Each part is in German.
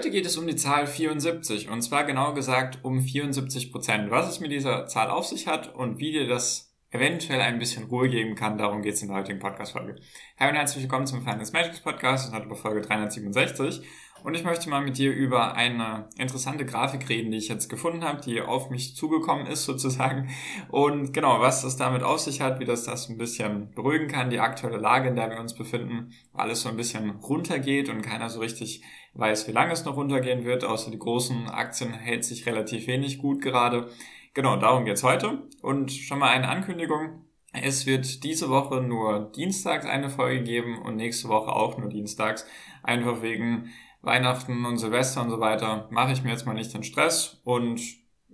Heute geht es um die Zahl 74 und zwar genau gesagt um 74 Prozent. Was es mit dieser Zahl auf sich hat und wie dir das eventuell ein bisschen Ruhe geben kann, darum geht es in der heutigen Podcast-Folge. Hi und herzlich willkommen zum Finance Magics Podcast und heute bei Folge 367. Und ich möchte mal mit dir über eine interessante Grafik reden, die ich jetzt gefunden habe, die auf mich zugekommen ist sozusagen. Und genau, was das damit auf sich hat, wie das das ein bisschen beruhigen kann, die aktuelle Lage, in der wir uns befinden, alles so ein bisschen runtergeht und keiner so richtig weiß, wie lange es noch runtergehen wird, außer die großen Aktien hält sich relativ wenig gut gerade. Genau, darum geht's heute. Und schon mal eine Ankündigung. Es wird diese Woche nur dienstags eine Folge geben und nächste Woche auch nur dienstags. Einfach wegen Weihnachten und Silvester und so weiter mache ich mir jetzt mal nicht den Stress und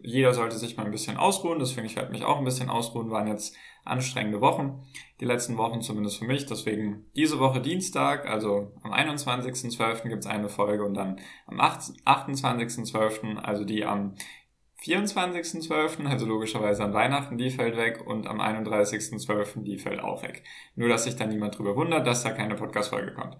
jeder sollte sich mal ein bisschen ausruhen. Deswegen, ich werde mich auch ein bisschen ausruhen, waren jetzt anstrengende Wochen. Die letzten Wochen zumindest für mich. Deswegen diese Woche Dienstag, also am 21.12. gibt es eine Folge und dann am 28.12., also die am 24.12., also logischerweise an Weihnachten, die fällt weg und am 31.12. die fällt auch weg. Nur, dass sich da niemand drüber wundert, dass da keine Podcast-Folge kommt.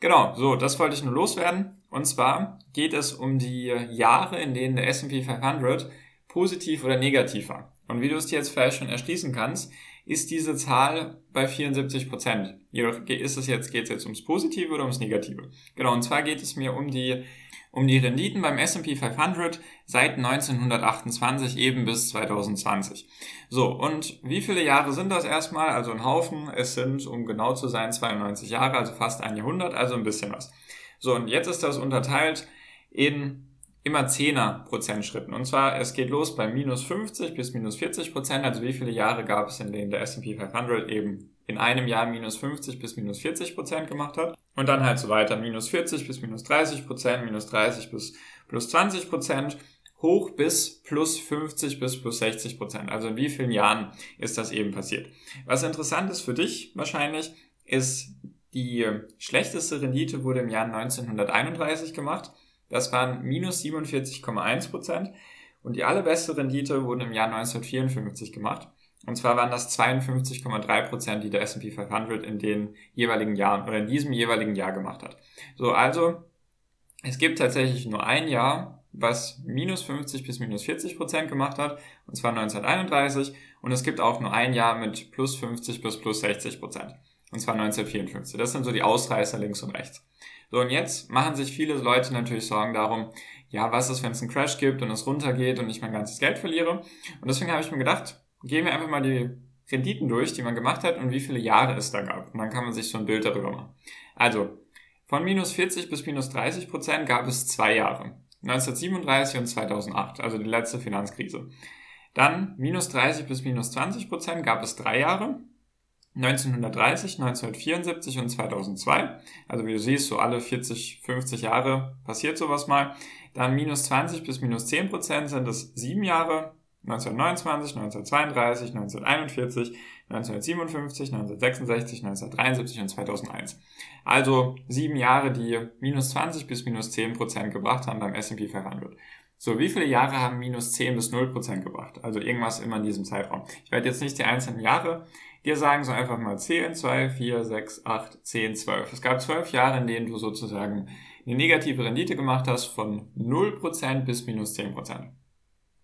Genau, so, das wollte ich nur loswerden. Und zwar geht es um die Jahre, in denen der S&P 500 positiv oder negativ war. Und wie du es dir jetzt vielleicht schon erschließen kannst, ist diese Zahl bei 74 Prozent. Jedoch ist es jetzt, geht es jetzt ums Positive oder ums Negative. Genau, und zwar geht es mir um die, um die Renditen beim S&P 500 seit 1928 eben bis 2020. So, und wie viele Jahre sind das erstmal? Also ein Haufen. Es sind, um genau zu sein, 92 Jahre, also fast ein Jahrhundert, also ein bisschen was. So, und jetzt ist das unterteilt in immer 10er Prozent Schritten. Und zwar, es geht los bei minus 50 bis minus 40 Prozent. Also wie viele Jahre gab es, in denen der S&P 500 eben in einem Jahr minus 50 bis minus 40 Prozent gemacht hat. Und dann halt so weiter, minus 40 bis minus 30 Prozent, minus 30 bis plus 20 Prozent, hoch bis plus 50 bis plus 60 Prozent. Also in wie vielen Jahren ist das eben passiert? Was interessant ist für dich wahrscheinlich, ist die schlechteste Rendite wurde im Jahr 1931 gemacht. Das waren minus 47,1 Prozent. Und die allerbeste Rendite wurde im Jahr 1954 gemacht. Und zwar waren das 52,3 Prozent, die der S&P 500 in den jeweiligen Jahren oder in diesem jeweiligen Jahr gemacht hat. So, also es gibt tatsächlich nur ein Jahr, was minus 50 bis minus 40 Prozent gemacht hat, und zwar 1931. Und es gibt auch nur ein Jahr mit plus 50 bis plus 60 Prozent, und zwar 1954. Das sind so die Ausreißer links und rechts. So, und jetzt machen sich viele Leute natürlich Sorgen darum, ja, was ist, wenn es einen Crash gibt und es runtergeht und ich mein ganzes Geld verliere. Und deswegen habe ich mir gedacht, gehen wir einfach mal die Renditen durch, die man gemacht hat und wie viele Jahre es da gab. Und dann kann man sich so ein Bild darüber machen. Also, von minus 40 bis minus 30 Prozent gab es zwei Jahre. 1937 und 2008, also die letzte Finanzkrise. Dann minus 30 bis minus 20 Prozent gab es drei Jahre. 1930, 1974 und 2002. Also wie du siehst, so alle 40, 50 Jahre passiert sowas mal. Dann minus 20 bis minus 10 Prozent sind es sieben Jahre. 1929, 1932, 1941, 1957, 1966, 1973 und 2001. Also sieben Jahre, die minus 20 bis minus 10 Prozent gebracht haben beim S&P 500. So, wie viele Jahre haben minus 10 bis 0 Prozent gebracht? Also irgendwas immer in diesem Zeitraum. Ich werde jetzt nicht die einzelnen Jahre dir sagen, so einfach mal 10, 2, 4, 6, 8, 10, 12. Es gab zwölf Jahre, in denen du sozusagen eine negative Rendite gemacht hast von 0 Prozent bis minus 10 Prozent.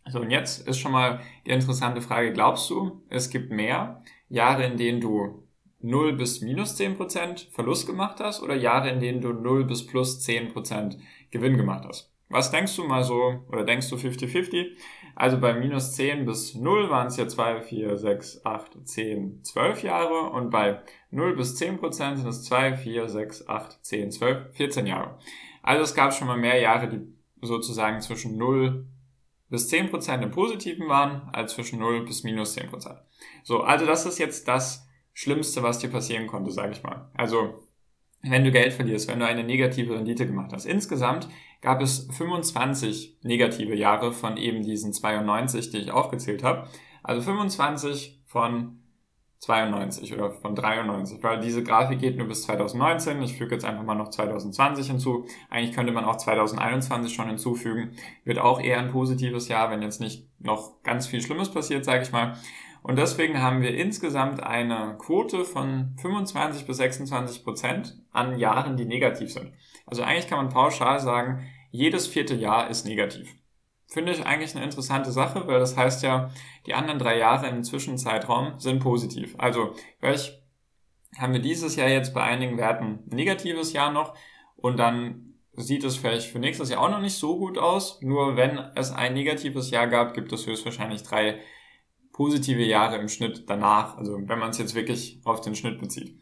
So, und jetzt ist schon mal die interessante Frage, glaubst du, es gibt mehr Jahre, in denen du 0 bis minus 10% Verlust gemacht hast oder Jahre, in denen du 0 bis plus 10% Gewinn gemacht hast? Was denkst du mal so, oder denkst du 50-50? Also bei minus 10 bis 0 waren es ja 2, 4, 6, 8, 10, 12 Jahre und bei 0 bis 10 Prozent sind es 2, 4, 6, 8, 10, 12, 14 Jahre. Also es gab schon mal mehr Jahre, die sozusagen zwischen 0 bis 10 Prozent im Positiven waren, als zwischen 0 bis minus 10 Prozent. So, also das ist jetzt das Schlimmste, was dir passieren konnte, sage ich mal. Also wenn du Geld verlierst, wenn du eine negative Rendite gemacht hast. Insgesamt gab es 25 negative Jahre von eben diesen 92, die ich aufgezählt habe. Also 25 von 92 oder von 93, weil diese Grafik geht nur bis 2019. Ich füge jetzt einfach mal noch 2020 hinzu. Eigentlich könnte man auch 2021 schon hinzufügen. Wird auch eher ein positives Jahr, wenn jetzt nicht noch ganz viel Schlimmes passiert, sage ich mal. Und deswegen haben wir insgesamt eine Quote von 25 bis 26 Prozent an Jahren, die negativ sind. Also eigentlich kann man pauschal sagen, jedes vierte Jahr ist negativ. Finde ich eigentlich eine interessante Sache, weil das heißt ja, die anderen drei Jahre im Zwischenzeitraum sind positiv. Also vielleicht haben wir dieses Jahr jetzt bei einigen Werten ein negatives Jahr noch und dann sieht es vielleicht für nächstes Jahr auch noch nicht so gut aus. Nur wenn es ein negatives Jahr gab, gibt es höchstwahrscheinlich drei positive Jahre im Schnitt danach, also wenn man es jetzt wirklich auf den Schnitt bezieht.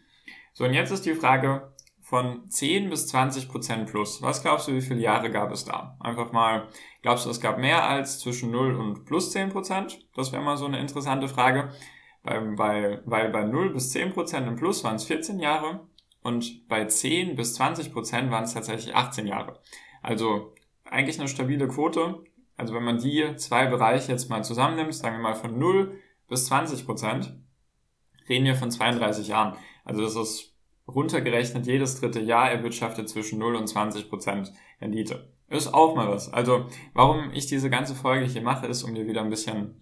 So, und jetzt ist die Frage von 10 bis 20 Prozent plus. Was glaubst du, wie viele Jahre gab es da? Einfach mal, glaubst du, es gab mehr als zwischen 0 und plus 10 Prozent? Das wäre mal so eine interessante Frage. Weil, weil, weil bei 0 bis 10 Prozent im Plus waren es 14 Jahre und bei 10 bis 20 Prozent waren es tatsächlich 18 Jahre. Also eigentlich eine stabile Quote. Also wenn man die zwei Bereiche jetzt mal zusammennimmt, sagen wir mal von 0 bis 20 Prozent, reden wir von 32 Jahren. Also das ist runtergerechnet jedes dritte Jahr erwirtschaftet zwischen 0 und 20 Prozent Rendite. Ist auch mal was. Also warum ich diese ganze Folge hier mache, ist, um dir wieder ein bisschen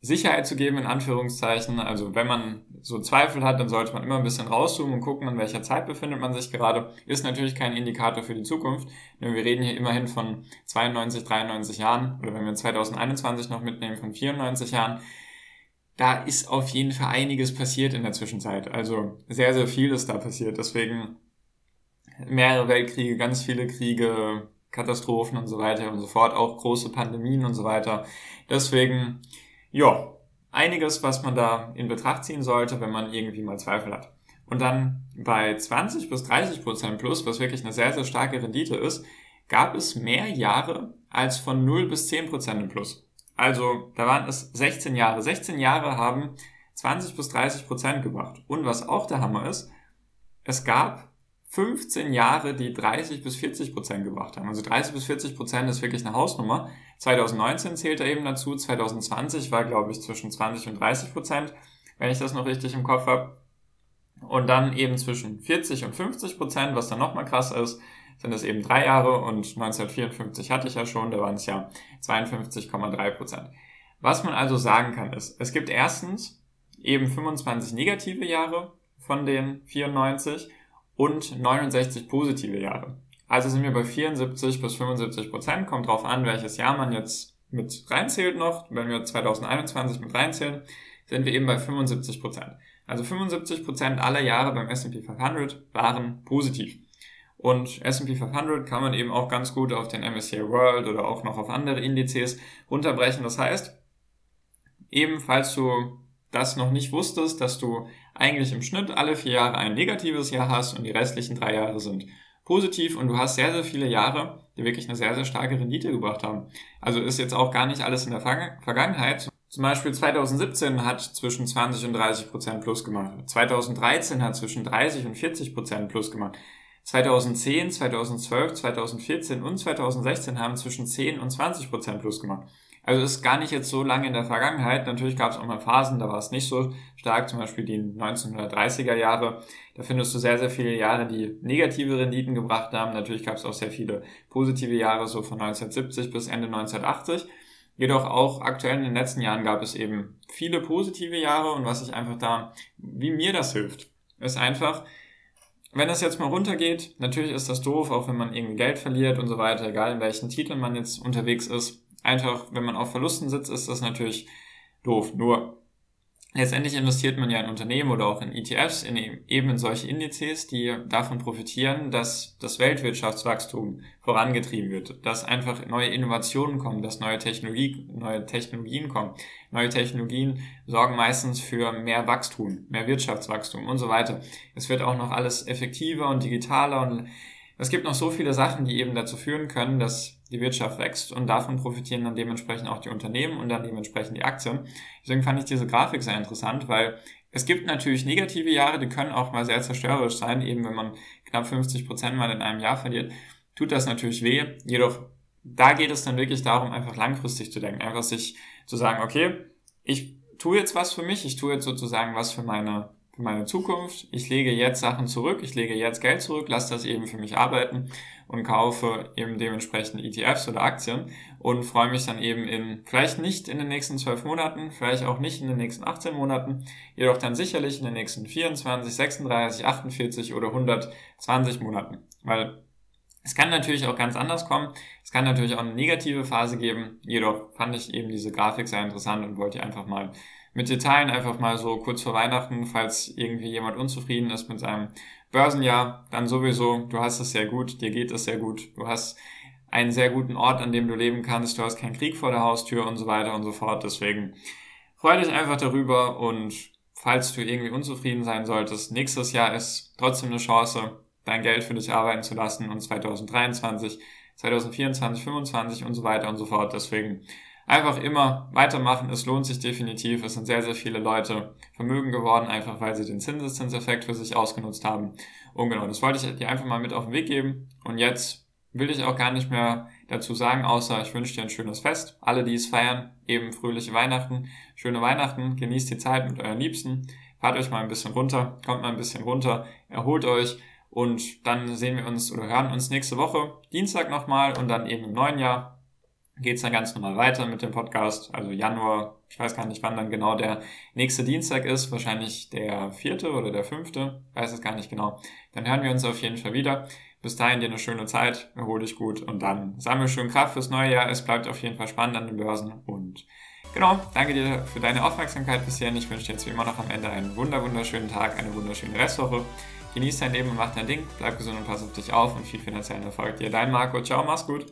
Sicherheit zu geben, in Anführungszeichen. Also wenn man so Zweifel hat, dann sollte man immer ein bisschen rauszoomen und gucken, an welcher Zeit befindet man sich gerade. Ist natürlich kein Indikator für die Zukunft. Denn wir reden hier immerhin von 92, 93 Jahren oder wenn wir 2021 noch mitnehmen, von 94 Jahren. Da ist auf jeden Fall einiges passiert in der Zwischenzeit. Also sehr, sehr viel ist da passiert. Deswegen mehrere Weltkriege, ganz viele Kriege, Katastrophen und so weiter und so fort, auch große Pandemien und so weiter. Deswegen ja, einiges, was man da in Betracht ziehen sollte, wenn man irgendwie mal Zweifel hat. Und dann bei 20 bis 30 Prozent plus, was wirklich eine sehr, sehr starke Rendite ist, gab es mehr Jahre als von 0 bis 10 Prozent im Plus. Also da waren es 16 Jahre. 16 Jahre haben 20 bis 30 Prozent gebracht. Und was auch der Hammer ist, es gab 15 Jahre, die 30 bis 40 Prozent gebracht haben. Also 30 bis 40 Prozent ist wirklich eine Hausnummer. 2019 zählt er eben dazu. 2020 war, glaube ich, zwischen 20 und 30 Prozent, wenn ich das noch richtig im Kopf habe. Und dann eben zwischen 40 und 50 Prozent, was dann nochmal krass ist, sind es eben drei Jahre und 1954 hatte ich ja schon, da waren es ja 52,3 Prozent. Was man also sagen kann ist, es gibt erstens eben 25 negative Jahre von den 94 und 69 positive Jahre. Also sind wir bei 74 bis 75 Prozent, kommt drauf an, welches Jahr man jetzt mit reinzählt noch. Wenn wir 2021 mit reinzählen, sind wir eben bei 75 Prozent. Also 75 Prozent aller Jahre beim S&P 500 waren positiv. Und S&P 500 kann man eben auch ganz gut auf den MSCI World oder auch noch auf andere Indizes runterbrechen. Das heißt, eben falls du das noch nicht wusstest, dass du eigentlich im Schnitt alle vier Jahre ein negatives Jahr hast und die restlichen drei Jahre sind positiv und du hast sehr, sehr viele Jahre, die wirklich eine sehr, sehr starke Rendite gebracht haben. Also ist jetzt auch gar nicht alles in der Vergangenheit. Zum Beispiel 2017 hat zwischen 20 und 30 Prozent plus gemacht. 2013 hat zwischen 30 und 40 Prozent plus gemacht. 2010, 2012, 2014 und 2016 haben zwischen 10 und 20 Prozent plus gemacht. Also ist gar nicht jetzt so lange in der Vergangenheit. Natürlich gab es auch mal Phasen, da war es nicht so stark, zum Beispiel die 1930er Jahre. Da findest du sehr, sehr viele Jahre, die negative Renditen gebracht haben. Natürlich gab es auch sehr viele positive Jahre, so von 1970 bis Ende 1980. Jedoch auch aktuell in den letzten Jahren gab es eben viele positive Jahre und was ich einfach da, wie mir das hilft, ist einfach, wenn das jetzt mal runtergeht, natürlich ist das doof, auch wenn man irgendwie Geld verliert und so weiter, egal in welchen Titeln man jetzt unterwegs ist einfach, wenn man auf Verlusten sitzt, ist das natürlich doof. Nur letztendlich investiert man ja in Unternehmen oder auch in ETFs, in eben in solche Indizes, die davon profitieren, dass das Weltwirtschaftswachstum vorangetrieben wird, dass einfach neue Innovationen kommen, dass neue Technologie, neue Technologien kommen. Neue Technologien sorgen meistens für mehr Wachstum, mehr Wirtschaftswachstum und so weiter. Es wird auch noch alles effektiver und digitaler und es gibt noch so viele Sachen, die eben dazu führen können, dass die Wirtschaft wächst und davon profitieren dann dementsprechend auch die Unternehmen und dann dementsprechend die Aktien. Deswegen fand ich diese Grafik sehr interessant, weil Es gibt natürlich negative Jahre, die können auch mal sehr zerstörerisch sein, eben wenn man knapp 50 Prozent mal in einem Jahr verliert, tut das natürlich weh. Jedoch, da geht es dann wirklich darum, einfach langfristig zu denken, einfach sich zu sagen, okay, ich tue jetzt was für mich, ich tue jetzt sozusagen was für meine für meine Zukunft. Ich lege jetzt Sachen zurück, ich lege jetzt Geld zurück, lasse das eben für mich arbeiten und kaufe eben dementsprechend ETFs oder Aktien und freue mich dann eben in, vielleicht nicht in den nächsten zwölf Monaten, vielleicht auch nicht in den nächsten 18 Monaten, jedoch dann sicherlich in den nächsten 24, 36, 48 oder 120 Monaten. Weil es kann natürlich auch ganz anders kommen. Es kann natürlich auch eine negative Phase geben. Jedoch fand ich eben diese Grafik sehr interessant und wollte einfach mal mit dir teilen, einfach mal so kurz vor Weihnachten, falls irgendwie jemand unzufrieden ist mit seinem Börsenjahr, dann sowieso, du hast es sehr gut, dir geht es sehr gut, du hast einen sehr guten Ort, an dem du leben kannst, du hast keinen Krieg vor der Haustür und so weiter und so fort. Deswegen freu dich einfach darüber und falls du irgendwie unzufrieden sein solltest, nächstes Jahr ist trotzdem eine Chance, dein Geld für dich arbeiten zu lassen und 2023, 2024, 2025 und so weiter und so fort. Deswegen einfach immer weitermachen. Es lohnt sich definitiv. Es sind sehr, sehr viele Leute Vermögen geworden, einfach weil sie den Zinseszinseffekt für sich ausgenutzt haben. Und genau, das wollte ich dir einfach mal mit auf den Weg geben. Und jetzt will ich auch gar nicht mehr dazu sagen, außer ich wünsche dir ein schönes Fest. Alle, die es feiern, eben fröhliche Weihnachten, schöne Weihnachten, genießt die Zeit mit euren Liebsten, fahrt euch mal ein bisschen runter, kommt mal ein bisschen runter, erholt euch und dann sehen wir uns oder hören uns nächste Woche, Dienstag nochmal und dann eben im neuen Jahr geht's dann ganz normal weiter mit dem Podcast. Also Januar, ich weiß gar nicht, wann dann genau der nächste Dienstag ist, wahrscheinlich der vierte oder der fünfte, weiß es gar nicht genau. Dann hören wir uns auf jeden Fall wieder. Bis dahin dir eine schöne Zeit, erhol dich gut und dann sammel schön Kraft fürs neue Jahr. Es bleibt auf jeden Fall spannend an den Börsen und genau, danke dir für deine Aufmerksamkeit bisher. Ich wünsche dir jetzt wie immer noch am Ende einen wunder wunderschönen Tag, eine wunderschöne Restwoche. Genieß dein Leben und mach dein Ding, bleib gesund und pass auf dich auf und viel finanziellen Erfolg dir. Dein Marco, ciao, mach's gut.